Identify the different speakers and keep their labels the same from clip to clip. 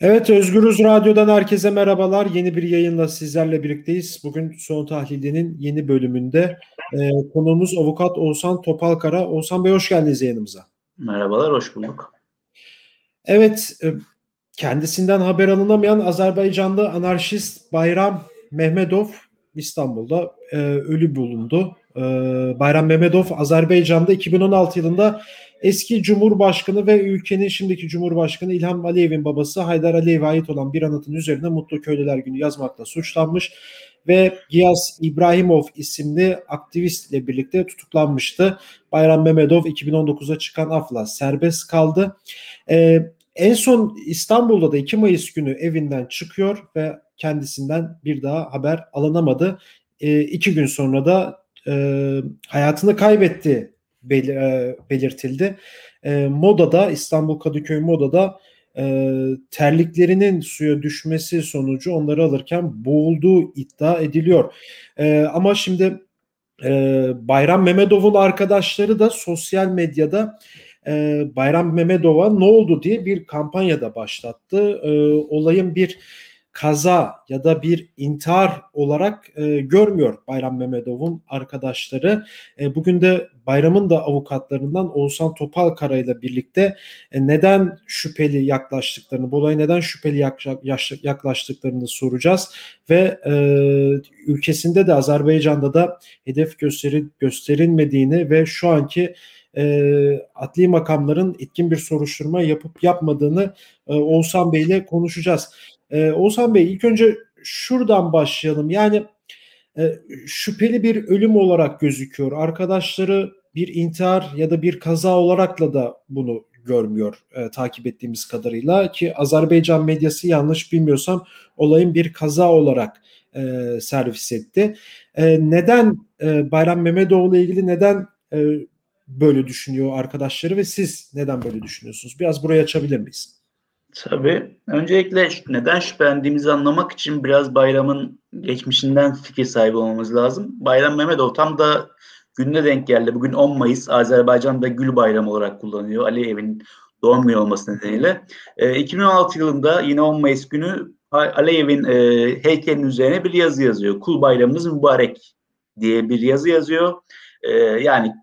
Speaker 1: Evet Özgürüz Radyo'dan herkese merhabalar. Yeni bir yayınla sizlerle birlikteyiz. Bugün Son Tahlil'inin yeni bölümünde e, konuğumuz avukat Oğuzhan Topalkara. Oğuzhan Bey hoş geldiniz yayınımıza.
Speaker 2: Merhabalar, hoş bulduk.
Speaker 1: Evet, e, kendisinden haber alınamayan Azerbaycanlı anarşist Bayram Mehmedov İstanbul'da e, ölü bulundu. E, Bayram Mehmedov Azerbaycan'da 2016 yılında eski Cumhurbaşkanı ve ülkenin şimdiki Cumhurbaşkanı İlham Aliyev'in babası Haydar Aliyev'e ait olan bir anıtın üzerine Mutlu Köylüler Günü yazmakla suçlanmış ve Giyas İbrahimov isimli aktivist ile birlikte tutuklanmıştı. Bayram Mehmedov 2019'da çıkan afla serbest kaldı. Ee, en son İstanbul'da da 2 Mayıs günü evinden çıkıyor ve kendisinden bir daha haber alınamadı. Ee, iki gün sonra da e, hayatını kaybetti bel, e, belirtildi. E, Moda'da İstanbul Kadıköy Moda'da e, terliklerinin suya düşmesi sonucu onları alırken boğulduğu iddia ediliyor. E, ama şimdi e, Bayram Mehmedov'un arkadaşları da sosyal medyada e, Bayram Mehmedov'a ne oldu diye bir kampanyada başlattı. E, olayın bir kaza ya da bir intihar olarak e, görmüyor Bayram Mehmedov'un arkadaşları. E, bugün de Bayram'ın da avukatlarından Oğuzhan Topalkara ile birlikte e, neden şüpheli yaklaştıklarını, bu olaya neden şüpheli yaklaştıklarını soracağız ve e, ülkesinde de Azerbaycan'da da hedef gösteri, gösterilmediğini ve şu anki e, adli makamların etkin bir soruşturma yapıp yapmadığını e, Oğuzhan Bey ile konuşacağız. Ee, Oğuzhan Bey ilk önce şuradan başlayalım. Yani e, şüpheli bir ölüm olarak gözüküyor. Arkadaşları bir intihar ya da bir kaza olarakla da bunu görmüyor e, takip ettiğimiz kadarıyla ki Azerbaycan medyası yanlış bilmiyorsam olayın bir kaza olarak e, servis etti. E, neden e, Bayram Mehmetoğlu ile ilgili neden e, böyle düşünüyor arkadaşları ve siz neden böyle düşünüyorsunuz? Biraz burayı açabilir miyiz?
Speaker 2: Tabii. Öncelikle neden şüphelendiğimizi anlamak için biraz bayramın geçmişinden fikir sahibi olmamız lazım. Bayram Mehmetov tam da gününe denk geldi. Bugün 10 Mayıs Azerbaycan'da Gül Bayramı olarak kullanıyor. Aliyev'in doğum günü olması nedeniyle. E, 2016 yılında yine 10 Mayıs günü Aliyev'in e, heykelinin üzerine bir yazı yazıyor. Kul bayramınız mübarek diye bir yazı yazıyor. E, yani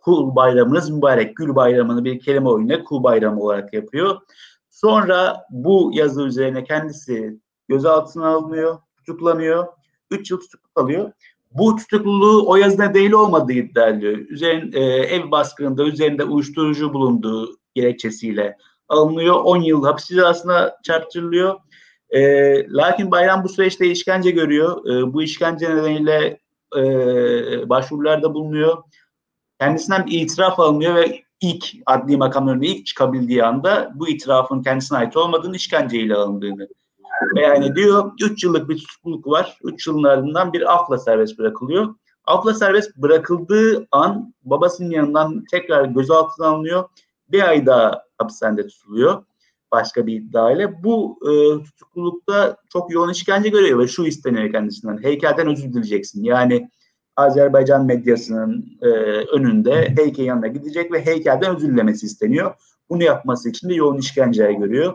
Speaker 2: kul bayramınız mübarek. Gül bayramını bir kelime oyunuyla kul bayramı olarak yapıyor. Sonra bu yazı üzerine kendisi gözaltına alınıyor, tutuklanıyor. 3 yıl tutuklu kalıyor. Bu tutukluluğu o yazına değil olmadığı iddia ediliyor. Üzerin, e, ev baskınında üzerinde uyuşturucu bulunduğu gerekçesiyle alınıyor. 10 yıl hapis cezasına çarptırılıyor. E, lakin Bayram bu süreçte işkence görüyor. E, bu işkence nedeniyle e, başvurularda bulunuyor. Kendisinden bir itiraf alınıyor ve ilk adli makamların ilk çıkabildiği anda bu itirafın kendisine ait olmadığını işkenceyle alındığını beyan ediyor. 3 yıllık bir tutukluluk var. 3 yılın ardından bir afla serbest bırakılıyor. Afla serbest bırakıldığı an babasının yanından tekrar gözaltına alınıyor. Bir ay daha hapishanede tutuluyor başka bir iddiayla. Bu e, tutuklulukta çok yoğun işkence görüyor ve şu isteniyor kendisinden. Heykelden özür dileyeceksin. Yani Azerbaycan medyasının e, önünde heykel yanına gidecek ve heykelden özür dilemesi isteniyor. Bunu yapması için de yoğun işkenceye görüyor.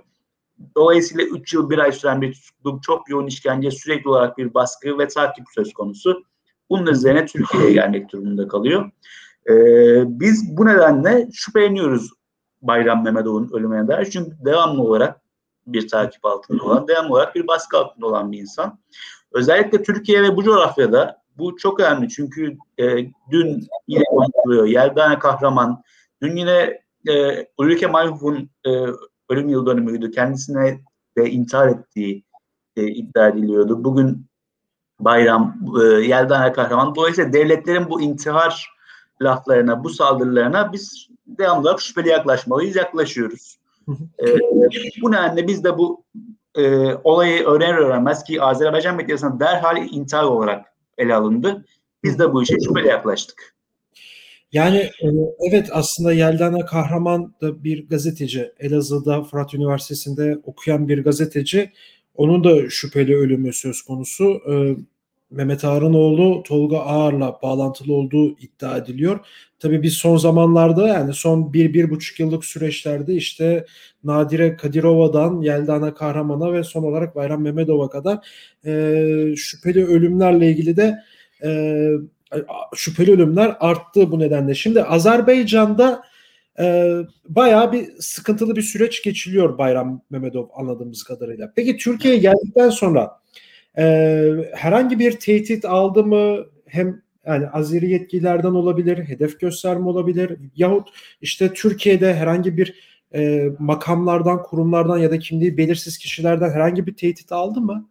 Speaker 2: Dolayısıyla 3 yıl 1 ay süren bir tutukluk, çok yoğun işkence, sürekli olarak bir baskı ve takip söz konusu. Bunun üzerine Türkiye'ye gelmek durumunda kalıyor. Ee, biz bu nedenle şüpheleniyoruz Bayram Mehmetov'un ölümüne dair. Çünkü devamlı olarak bir takip altında olan, devamlı olarak bir baskı altında olan bir insan. Özellikle Türkiye ve bu coğrafyada bu çok önemli çünkü e, dün yine konuşuluyor. Yeldane Kahraman, dün yine e, Ulrike Mayhuf'un e, ölüm yıl dönümüydü. Kendisine de intihar ettiği e, iddia ediliyordu. Bugün bayram, e, Yeldane Kahraman. Dolayısıyla devletlerin bu intihar laflarına, bu saldırılarına biz devamlı olarak şüpheli yaklaşmalıyız, yaklaşıyoruz. e, bu nedenle biz de bu e, olayı öğrenir öğrenmez ki Azerbaycan medyasına derhal intihar olarak ele alındı. Biz de bu işe şüpheli yaklaştık.
Speaker 1: Yani e, evet aslında Yeldana Kahraman da bir gazeteci. Elazığ'da Fırat Üniversitesi'nde okuyan bir gazeteci. Onun da şüpheli ölümü söz konusu. Mehmet Harınoğlu Tolga Ağar'la bağlantılı olduğu iddia ediliyor. Tabii biz son zamanlarda yani son bir, bir buçuk yıllık süreçlerde işte Nadire Kadirova'dan Yeldana Kahraman'a ve son olarak Bayram Mehmedov'a kadar e, şüpheli ölümlerle ilgili de e, şüpheli ölümler arttı bu nedenle. Şimdi Azerbaycan'da e, bayağı bir sıkıntılı bir süreç geçiliyor Bayram Mehmedov anladığımız kadarıyla. Peki Türkiye'ye geldikten sonra e, herhangi bir tehdit aldı mı? Hem yani Azeri yetkililerden olabilir, hedef gösterme olabilir yahut işte Türkiye'de herhangi bir e, makamlardan, kurumlardan ya da kimliği belirsiz kişilerden herhangi bir tehdit aldı mı?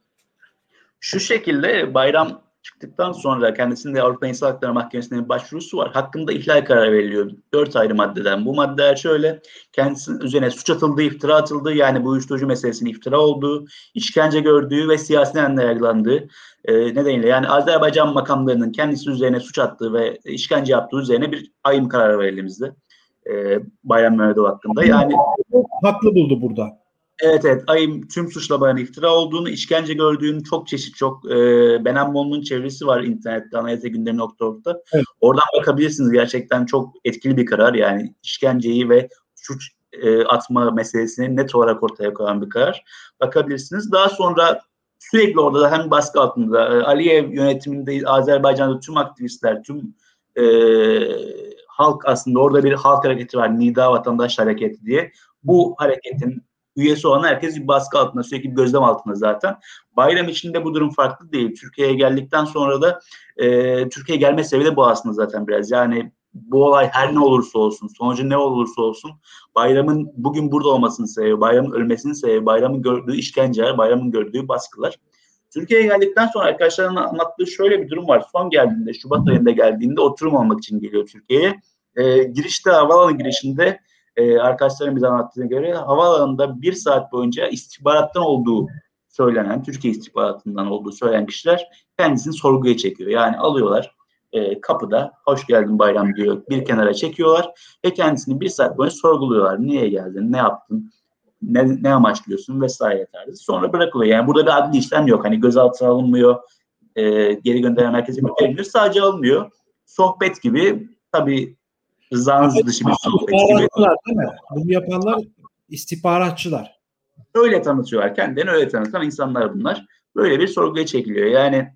Speaker 2: Şu şekilde bayram çıktıktan sonra kendisinde Avrupa İnsan Hakları Mahkemesi'ne bir başvurusu var. Hakkında ihlal kararı veriliyor. Dört ayrı maddeden. Bu maddeler şöyle. Kendisinin üzerine suç atıldığı, iftira atıldığı yani bu uyuşturucu meselesinin iftira olduğu, işkence gördüğü ve siyasi nedenle yargılandığı e, nedeniyle yani Azerbaycan makamlarının kendisi üzerine suç attığı ve işkence yaptığı üzerine bir ayım kararı var elimizde. E, Bayram Mehmetov hakkında. Yani
Speaker 1: haklı buldu burada.
Speaker 2: Evet evet ayım tüm suçlamaların iftira olduğunu, işkence gördüğünü çok çeşit çok e, Benem Mon'un çevresi var internette anayasa gündemi.org'da. Evet. Oradan bakabilirsiniz gerçekten çok etkili bir karar yani işkenceyi ve suç e, atma meselesini net olarak ortaya koyan bir karar. Bakabilirsiniz. Daha sonra sürekli orada da hem baskı altında e, Aliyev yönetiminde Azerbaycan'da tüm aktivistler, tüm e, halk aslında orada bir halk hareketi var. Nida Vatandaş Hareketi diye. Bu hareketin üyesi olan herkes bir baskı altında sürekli bir gözlem altında zaten. Bayram içinde bu durum farklı değil. Türkiye'ye geldikten sonra da e, Türkiye'ye gelme sebebi de bu aslında zaten biraz. Yani bu olay her ne olursa olsun, sonucu ne olursa olsun bayramın bugün burada olmasının sebebi, bayramın ölmesinin sebebi, bayramın gördüğü işkenceler, bayramın gördüğü baskılar. Türkiye'ye geldikten sonra arkadaşlarının anlattığı şöyle bir durum var. Son geldiğinde, Şubat ayında geldiğinde oturum almak için geliyor Türkiye'ye. E, girişte, havaalanı girişinde e, arkadaşlarım bize anlattığına göre havaalanında bir saat boyunca istihbarattan olduğu söylenen, Türkiye istihbaratından olduğu söylenen kişiler kendisini sorguya çekiyor. Yani alıyorlar e, kapıda hoş geldin bayram diyor bir kenara çekiyorlar ve kendisini bir saat boyunca sorguluyorlar. Niye geldin, ne yaptın, ne, ne amaçlıyorsun vesaire tarzı. Sonra bırakılıyor. Yani burada bir adli işlem yok. Hani gözaltına alınmıyor, e, geri gönderen merkeze gönderilir. Sadece alınmıyor. Sohbet gibi tabii rızanız evet, dışı bir sohbet gibi.
Speaker 1: Değil mi? Bunu yapanlar istihbaratçılar.
Speaker 2: Öyle tanıtıyorlar. Kendilerini öyle tanıtan insanlar bunlar. Böyle bir sorguya çekiliyor. Yani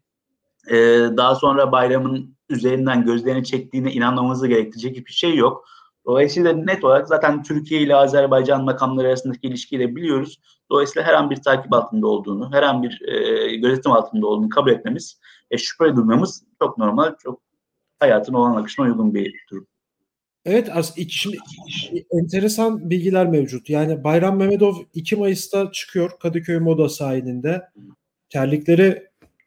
Speaker 2: e, daha sonra bayramın üzerinden gözlerini çektiğine inanmamızı gerektirecek hiçbir şey yok. Dolayısıyla net olarak zaten Türkiye ile Azerbaycan makamları arasındaki ilişkiyi de biliyoruz. Dolayısıyla her an bir takip altında olduğunu, her an bir e, gözetim altında olduğunu kabul etmemiz ve şüphe duymamız çok normal, çok hayatın olan akışına uygun bir durum.
Speaker 1: Evet şimdi enteresan bilgiler mevcut. Yani Bayram Mehmedov 2 Mayıs'ta çıkıyor Kadıköy Moda sahilinde. Terlikleri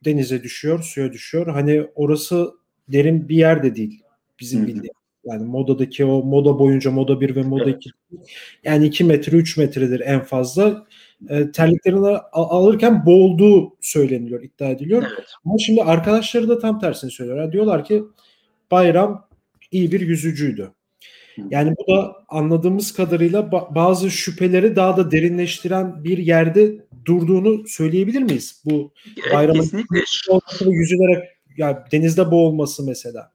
Speaker 1: denize düşüyor, suya düşüyor. Hani orası derin bir yer de değil bizim bildiğimiz. Yani modadaki o moda boyunca moda 1 ve moda 2 evet. yani 2 metre 3 metredir en fazla. E, terliklerini alırken boğulduğu söyleniyor, iddia ediliyor. Evet. Ama şimdi arkadaşları da tam tersini söylüyorlar. Diyorlar ki Bayram iyi bir yüzücüydü. Yani bu da anladığımız kadarıyla bazı şüpheleri daha da derinleştiren bir yerde durduğunu söyleyebilir miyiz? Bu bayramın Kesinlikle. yüzülerek yani denizde boğulması mesela.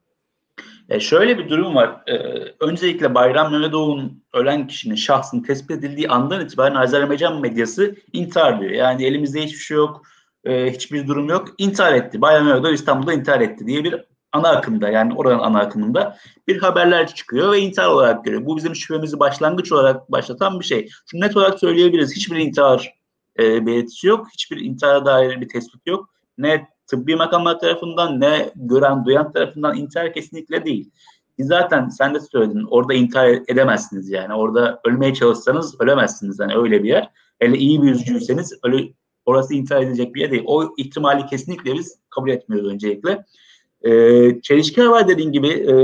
Speaker 2: E şöyle bir durum var. Ee, öncelikle Bayram Mehmedov'un ölen kişinin şahsının tespit edildiği andan itibaren Azerbaycan medyası intihar diyor. Yani elimizde hiçbir şey yok, e, hiçbir durum yok. İntihar etti. Bayram Mehmedov İstanbul'da intihar etti diye bir ana akımda yani oranın ana akımında bir haberler çıkıyor ve intihar olarak görüyor. Bu bizim şüphemizi başlangıç olarak başlatan bir şey. Şimdi net olarak söyleyebiliriz. Hiçbir intihar e, belirtisi yok. Hiçbir intihara dair bir tespit yok. Ne tıbbi makamlar tarafından ne gören duyan tarafından intihar kesinlikle değil. Zaten sen de söyledin orada intihar edemezsiniz yani. Orada ölmeye çalışsanız ölemezsiniz. Yani öyle bir yer. Hele iyi bir yüzücüyseniz öyle, orası intihar edecek bir yer değil. O ihtimali kesinlikle biz kabul etmiyoruz öncelikle. E, çelişkiler var dediğin gibi e,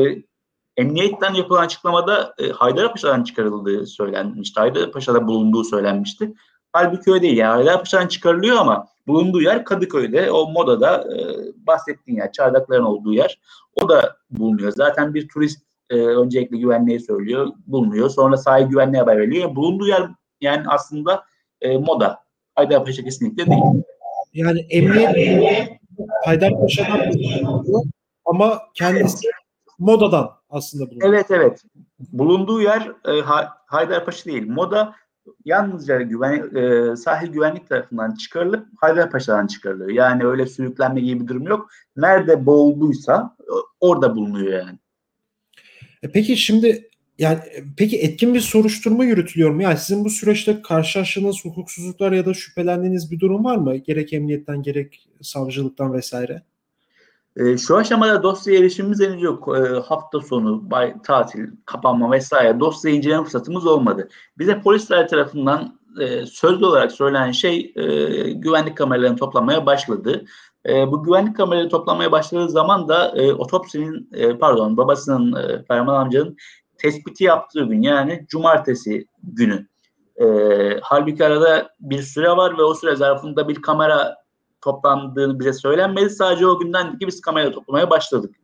Speaker 2: emniyetten yapılan açıklamada e, Haydarpaşa'dan çıkarıldığı söylenmişti. Haydarpaşa'da bulunduğu söylenmişti. Halbuki öyle değil. Yani Haydarpaşa'dan çıkarılıyor ama bulunduğu yer Kadıköy'de. O modada e, bahsettiğin yer, çardakların olduğu yer. O da bulunuyor. Zaten bir turist e, öncelikle güvenliğe söylüyor, bulunuyor. Sonra sahil güvenliğe haber veriyor. Bulunduğu yer yani aslında e, moda. Haydarpaşa kesinlikle değil.
Speaker 1: Yani emniyet Haydarpaşa'dan ama kendisi modadan aslında
Speaker 2: bulunuyor. Evet evet. Bulunduğu yer e, Haydarpaşa değil. Moda yalnızca güven, e, sahil güvenlik tarafından çıkarılıp Haydarpaşa'dan çıkarılıyor. Yani öyle sürüklenme gibi bir durum yok. Nerede boğulduysa orada bulunuyor yani.
Speaker 1: E peki şimdi yani peki etkin bir soruşturma yürütülüyor mu? Yani sizin bu süreçte karşılaştığınız hukuksuzluklar ya da şüphelendiğiniz bir durum var mı? Gerek emniyetten gerek savcılıktan vesaire.
Speaker 2: E, şu aşamada dosya erişimimiz henüz yok. E, hafta sonu, bay, tatil, kapanma vesaire dosya inceleme fırsatımız olmadı. Bize polisler tarafından e, sözlü olarak söylenen şey e, güvenlik kameralarının toplanmaya başladı. E, bu güvenlik kameraları toplanmaya başladığı zaman da e, otopsinin, e, pardon babasının, e, Ferman amcanın tespiti yaptığı gün yani cumartesi günü. E, halbuki arada bir süre var ve o süre zarfında bir kamera toplandığını bize söylenmedi. Sadece o günden ki biz kamera toplamaya başladık.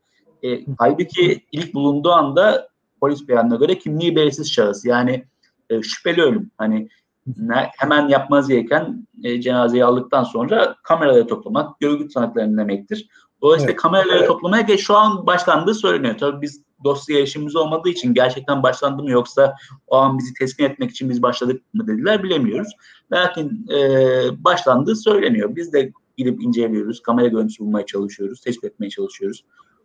Speaker 2: E, halbuki ilk bulunduğu anda polis beyanına göre kimliği belirsiz şahıs. Yani e, şüpheli ölüm. Hani ne, hemen yapmanız gereken e, cenazeyi aldıktan sonra kameraları toplamak, görgü tanıklarını demektir. Dolayısıyla evet. kameraları toplamaya geç şu an başlandığı söyleniyor. Tabii biz dosya erişimimiz olmadığı için gerçekten başlandı mı yoksa o an bizi teslim etmek için biz başladık mı dediler bilemiyoruz. Lakin e, başlandığı söyleniyor. Biz de gidip inceliyoruz. Kamera görüntüsü bulmaya çalışıyoruz. Tespit etmeye çalışıyoruz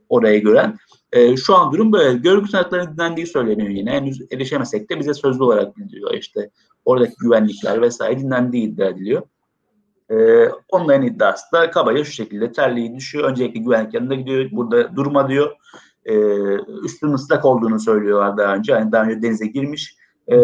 Speaker 2: oraya gören. E, şu an durum böyle. Görgü sanatlarının dinlendiği söyleniyor yine. Henüz erişemesek de bize sözlü olarak bildiriyor. İşte oradaki güvenlikler vesaire dinlendiği iddia ediliyor. E, onların iddiası da kabaca şu şekilde terliği düşüyor. Öncelikle güvenlik yanında gidiyor. Burada durma diyor. E, üstünün ıslak olduğunu söylüyorlar daha önce. Yani daha önce denize girmiş. E,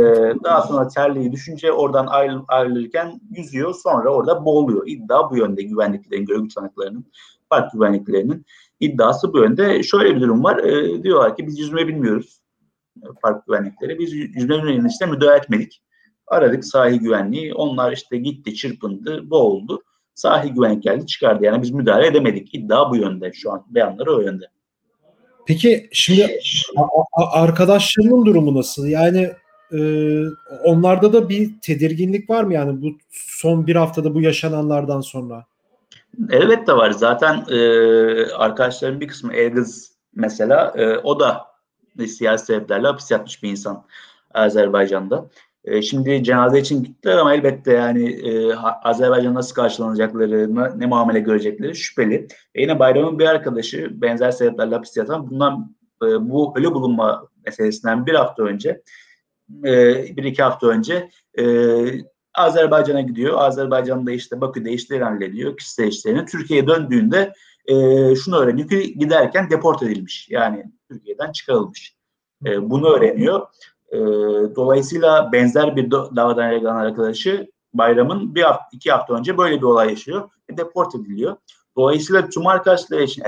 Speaker 2: daha sonra terliği düşünce oradan ayrıl, ayrılırken yüzüyor. Sonra orada boğuluyor. İddia bu yönde güvenliklerin, görgü tanıklarının, park güvenliklerinin iddiası bu yönde. Şöyle bir durum var. E, diyorlar ki biz yüzme bilmiyoruz. Park güvenlikleri. Biz yüzme bilmeyen işte müdahale etmedik. Aradık sahil güvenliği. Onlar işte gitti, çırpındı, boğuldu. Sahil güvenlik geldi çıkardı. Yani biz müdahale edemedik. İddia bu yönde şu an. Beyanları o yönde.
Speaker 1: Peki şimdi arkadaşlarının durumu nasıl? Yani e, onlarda da bir tedirginlik var mı yani bu son bir haftada bu yaşananlardan sonra?
Speaker 2: Elbette var. Zaten e, arkadaşlarım bir kısmı Elgız mesela e, o da siyasi sebeplerle hapis yatmış bir insan Azerbaycan'da. E, şimdi cenaze için gittiler ama elbette yani e, Azerbaycan nasıl karşılanacakları, ne muamele görecekleri şüpheli. E, yine Bayram'ın bir arkadaşı benzer sebeplerle hapis yatan bundan e, bu ölü bulunma meselesinden bir hafta önce e, bir iki hafta önce e, Azerbaycan'a gidiyor. Azerbaycan'da işte Bakü'de işleri hallediyor. Kişisel işlerini. Türkiye'ye döndüğünde e, şunu öğreniyor ki giderken deport edilmiş. Yani Türkiye'den çıkarılmış. E, bunu öğreniyor. E, dolayısıyla benzer bir davadan yargılanan arkadaşı Bayram'ın bir hafta, iki hafta önce böyle bir olay yaşıyor. E, deport ediliyor. Dolayısıyla tüm arkadaşları için,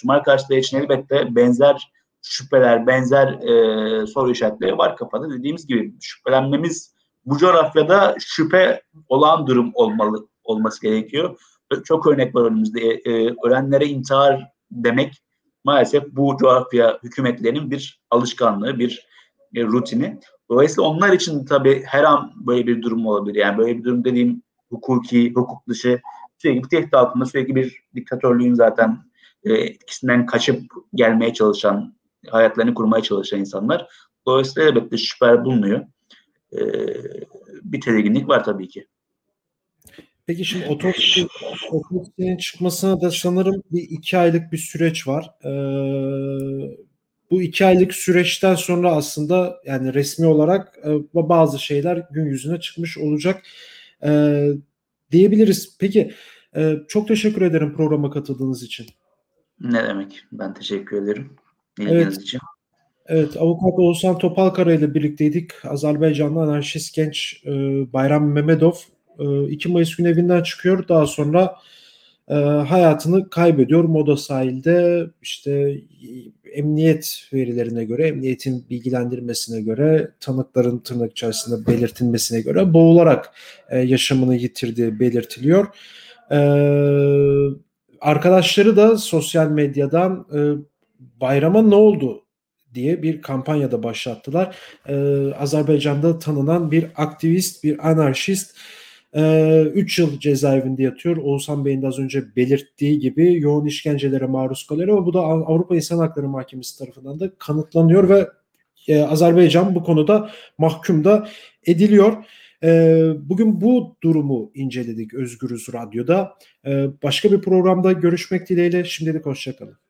Speaker 2: tüm arkadaşları için elbette benzer şüpheler, benzer e, soru işaretleri var kafada. Dediğimiz gibi şüphelenmemiz bu coğrafyada şüphe olan durum olmalı olması gerekiyor. Çok örnek var önümüzde. E, e, ölenlere intihar demek maalesef bu coğrafya hükümetlerinin bir alışkanlığı, bir e, rutini. Dolayısıyla onlar için tabii her an böyle bir durum olabilir. Yani böyle bir durum dediğim hukuki, hukuk dışı sürekli tehdit altında sürekli bir diktatörlüğün zaten e, etkisinden kaçıp gelmeye çalışan hayatlarını kurmaya çalışan insanlar. Dolayısıyla elbette şüphe bulunuyor. Ee, bir tedirginlik var tabii ki.
Speaker 1: Peki şimdi otopsi, otopsinin çıkmasına da sanırım bir iki aylık bir süreç var. Ee, bu iki aylık süreçten sonra aslında yani resmi olarak e, bazı şeyler gün yüzüne çıkmış olacak e, diyebiliriz. Peki e, çok teşekkür ederim programa katıldığınız için.
Speaker 2: Ne demek? Ben teşekkür ederim. Evet. için.
Speaker 1: Evet, avukat Oğuzhan Topalkara ile birlikteydik. Azerbaycanlı anarşist genç e, Bayram Memedov e, 2 Mayıs gün evinden çıkıyor. Daha sonra e, hayatını kaybediyor. Moda sahilde işte emniyet verilerine göre, emniyetin bilgilendirmesine göre, tanıkların tırnak içerisinde belirtilmesine göre boğularak e, yaşamını yitirdiği belirtiliyor. E, arkadaşları da sosyal medyadan e, bayrama ne oldu diye bir kampanyada başlattılar. Ee, Azerbaycan'da tanınan bir aktivist, bir anarşist 3 yıl cezaevinde yatıyor. Oğuzhan Bey'in de az önce belirttiği gibi yoğun işkencelere maruz kalıyor ama bu da Avrupa İnsan Hakları Mahkemesi tarafından da kanıtlanıyor ve e, Azerbaycan bu konuda mahkum da ediliyor. E, bugün bu durumu inceledik Özgürüz Radyo'da. E, başka bir programda görüşmek dileğiyle şimdilik hoşçakalın.